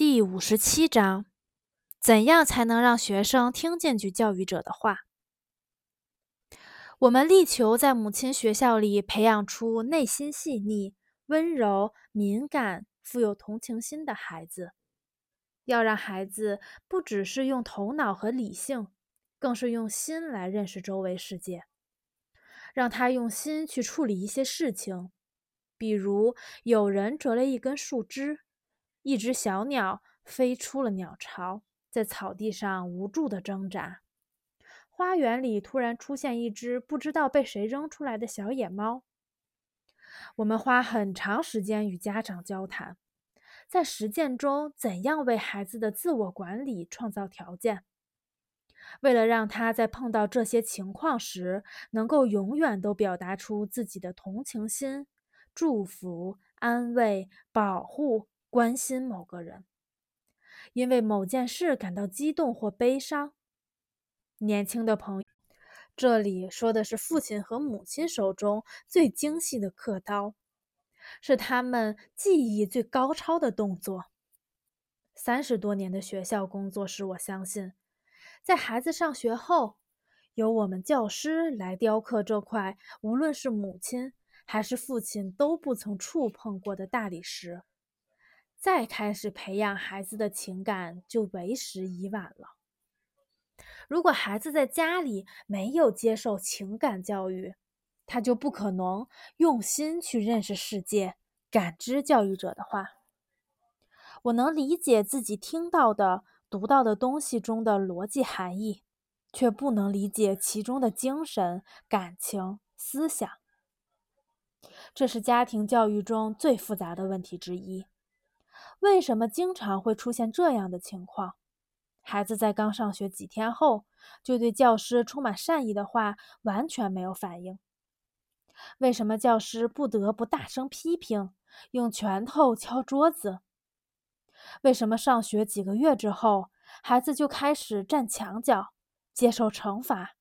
第五十七章：怎样才能让学生听进去教育者的话？我们力求在母亲学校里培养出内心细腻、温柔、敏感、富有同情心的孩子。要让孩子不只是用头脑和理性，更是用心来认识周围世界。让他用心去处理一些事情，比如有人折了一根树枝。一只小鸟飞出了鸟巢，在草地上无助地挣扎。花园里突然出现一只不知道被谁扔出来的小野猫。我们花很长时间与家长交谈，在实践中怎样为孩子的自我管理创造条件。为了让他在碰到这些情况时，能够永远都表达出自己的同情心、祝福、安慰、保护。关心某个人，因为某件事感到激动或悲伤。年轻的朋友，这里说的是父亲和母亲手中最精细的刻刀，是他们技艺最高超的动作。三十多年的学校工作使我相信，在孩子上学后，由我们教师来雕刻这块无论是母亲还是父亲都不曾触碰过的大理石。再开始培养孩子的情感，就为时已晚了。如果孩子在家里没有接受情感教育，他就不可能用心去认识世界、感知教育者的话。我能理解自己听到的、读到的东西中的逻辑含义，却不能理解其中的精神、感情、思想。这是家庭教育中最复杂的问题之一。为什么经常会出现这样的情况？孩子在刚上学几天后，就对教师充满善意的话完全没有反应。为什么教师不得不大声批评，用拳头敲桌子？为什么上学几个月之后，孩子就开始站墙角，接受惩罚？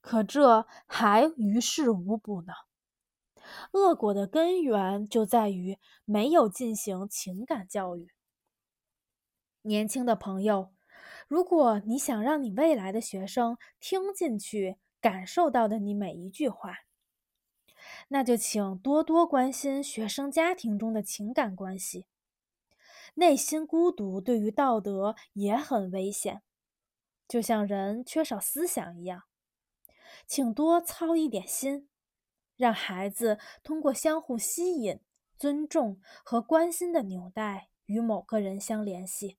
可这还于事无补呢？恶果的根源就在于没有进行情感教育。年轻的朋友，如果你想让你未来的学生听进去、感受到的你每一句话，那就请多多关心学生家庭中的情感关系。内心孤独对于道德也很危险，就像人缺少思想一样，请多操一点心。让孩子通过相互吸引、尊重和关心的纽带与某个人相联系。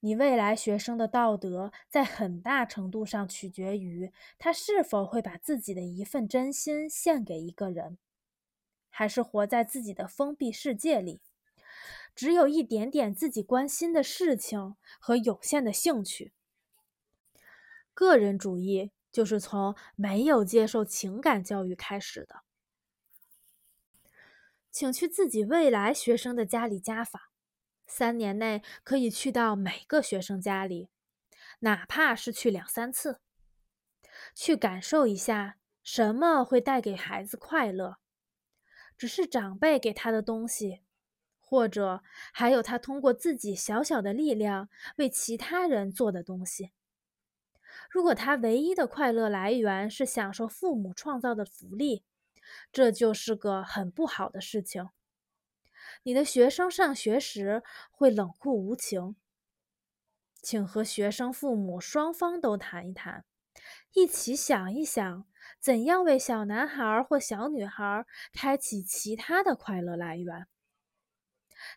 你未来学生的道德在很大程度上取决于他是否会把自己的一份真心献给一个人，还是活在自己的封闭世界里，只有一点点自己关心的事情和有限的兴趣。个人主义。就是从没有接受情感教育开始的，请去自己未来学生的家里家访，三年内可以去到每个学生家里，哪怕是去两三次，去感受一下什么会带给孩子快乐，只是长辈给他的东西，或者还有他通过自己小小的力量为其他人做的东西。如果他唯一的快乐来源是享受父母创造的福利，这就是个很不好的事情。你的学生上学时会冷酷无情，请和学生父母双方都谈一谈，一起想一想，怎样为小男孩或小女孩开启其他的快乐来源。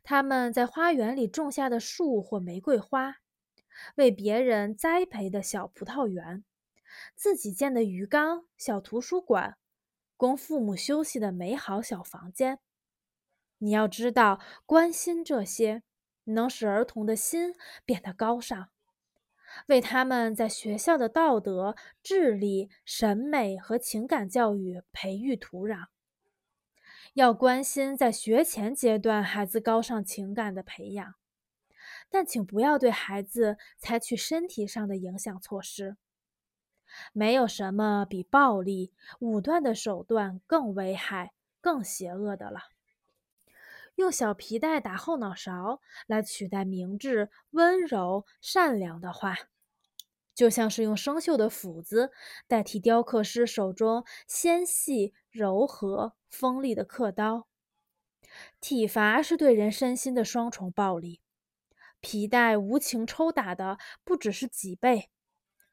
他们在花园里种下的树或玫瑰花。为别人栽培的小葡萄园，自己建的鱼缸、小图书馆，供父母休息的美好小房间。你要知道，关心这些，能使儿童的心变得高尚，为他们在学校的道德、智力、审美和情感教育培育土壤。要关心在学前阶段孩子高尚情感的培养。但请不要对孩子采取身体上的影响措施。没有什么比暴力、武断的手段更危害、更邪恶的了。用小皮带打后脑勺来取代明智、温柔、善良的话，就像是用生锈的斧子代替雕刻师手中纤细、柔和、锋利的刻刀。体罚是对人身心的双重暴力，皮带无情抽打的不只是脊背，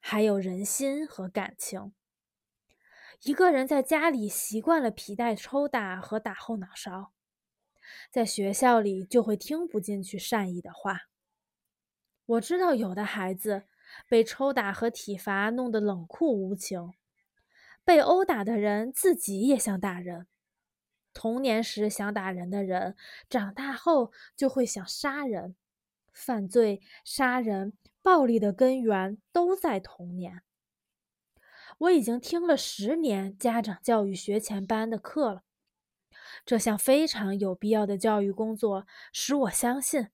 还有人心和感情。一个人在家里习惯了皮带抽打和打后脑勺，在学校里就会听不进去善意的话。我知道有的孩子被抽打和体罚弄得冷酷无情，被殴打的人自己也想打人。童年时想打人的人，长大后就会想杀人。犯罪、杀人、暴力的根源都在童年。我已经听了十年家长教育学前班的课了，这项非常有必要的教育工作使我相信，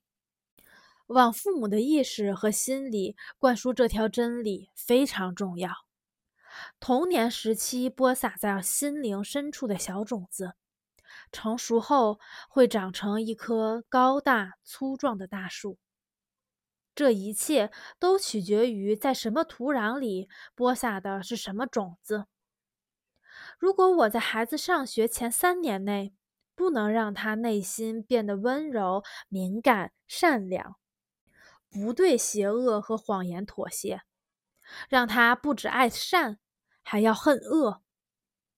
往父母的意识和心理灌输这条真理非常重要。童年时期播撒在心灵深处的小种子。成熟后会长成一棵高大粗壮的大树。这一切都取决于在什么土壤里播下的是什么种子。如果我在孩子上学前三年内不能让他内心变得温柔、敏感、善良，不对邪恶和谎言妥协，让他不只爱善，还要恨恶。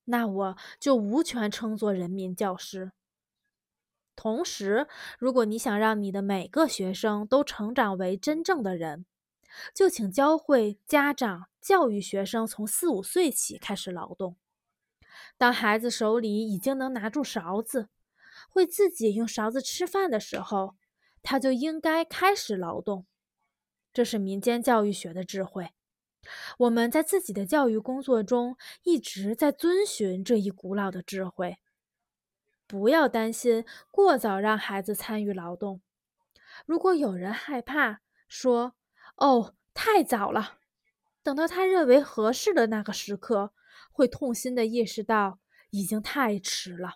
那我就无权称作人民教师。同时，如果你想让你的每个学生都成长为真正的人，就请教会家长教育学生从四五岁起开始劳动。当孩子手里已经能拿住勺子，会自己用勺子吃饭的时候，他就应该开始劳动。这是民间教育学的智慧。我们在自己的教育工作中一直在遵循这一古老的智慧。不要担心过早让孩子参与劳动。如果有人害怕说：“哦，太早了。”等到他认为合适的那个时刻，会痛心的意识到已经太迟了。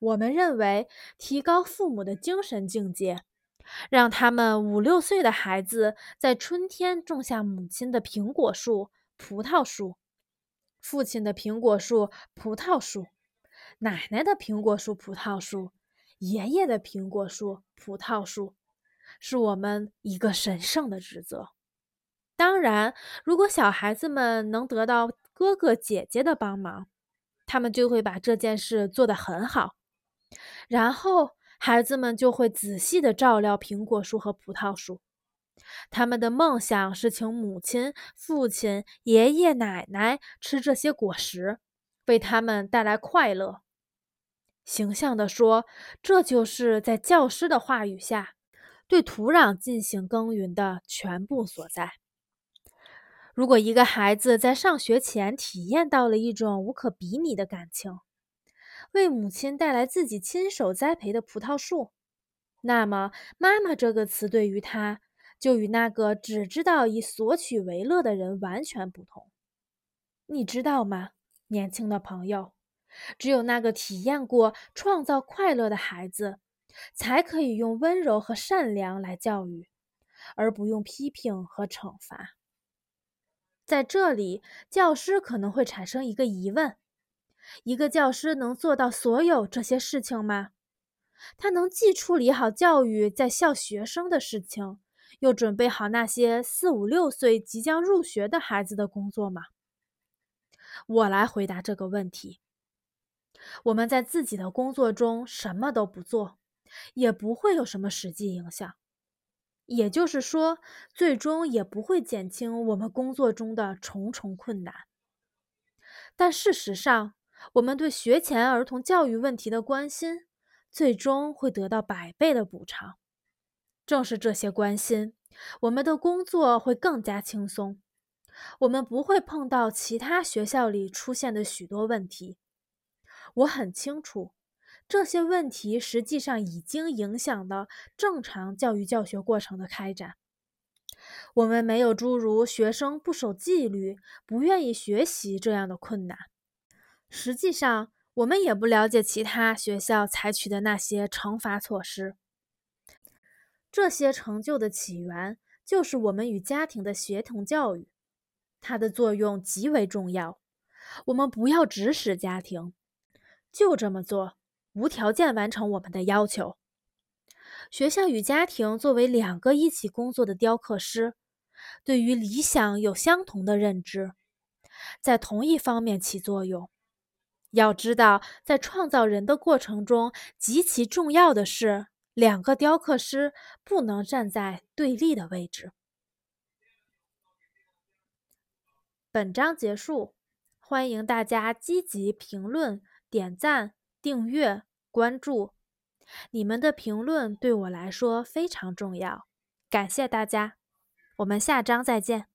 我们认为，提高父母的精神境界。让他们五六岁的孩子在春天种下母亲的苹果树、葡萄树，父亲的苹果树、葡萄树，奶奶的苹果树、葡萄树，爷爷的苹果树、葡萄树，是我们一个神圣的职责。当然，如果小孩子们能得到哥哥姐姐的帮忙，他们就会把这件事做得很好。然后。孩子们就会仔细地照料苹果树和葡萄树，他们的梦想是请母亲、父亲、爷爷奶奶吃这些果实，为他们带来快乐。形象地说，这就是在教师的话语下对土壤进行耕耘的全部所在。如果一个孩子在上学前体验到了一种无可比拟的感情，为母亲带来自己亲手栽培的葡萄树，那么“妈妈”这个词对于他，就与那个只知道以索取为乐的人完全不同。你知道吗，年轻的朋友？只有那个体验过创造快乐的孩子，才可以用温柔和善良来教育，而不用批评和惩罚。在这里，教师可能会产生一个疑问。一个教师能做到所有这些事情吗？他能既处理好教育在校学生的事情，又准备好那些四五六岁即将入学的孩子的工作吗？我来回答这个问题。我们在自己的工作中什么都不做，也不会有什么实际影响，也就是说，最终也不会减轻我们工作中的重重困难。但事实上，我们对学前儿童教育问题的关心，最终会得到百倍的补偿。正是这些关心，我们的工作会更加轻松。我们不会碰到其他学校里出现的许多问题。我很清楚，这些问题实际上已经影响到正常教育教学过程的开展。我们没有诸如学生不守纪律、不愿意学习这样的困难。实际上，我们也不了解其他学校采取的那些惩罚措施。这些成就的起源就是我们与家庭的协同教育，它的作用极为重要。我们不要指使家庭，就这么做，无条件完成我们的要求。学校与家庭作为两个一起工作的雕刻师，对于理想有相同的认知，在同一方面起作用。要知道，在创造人的过程中，极其重要的是，两个雕刻师不能站在对立的位置。本章结束，欢迎大家积极评论、点赞、订阅、关注。你们的评论对我来说非常重要，感谢大家，我们下章再见。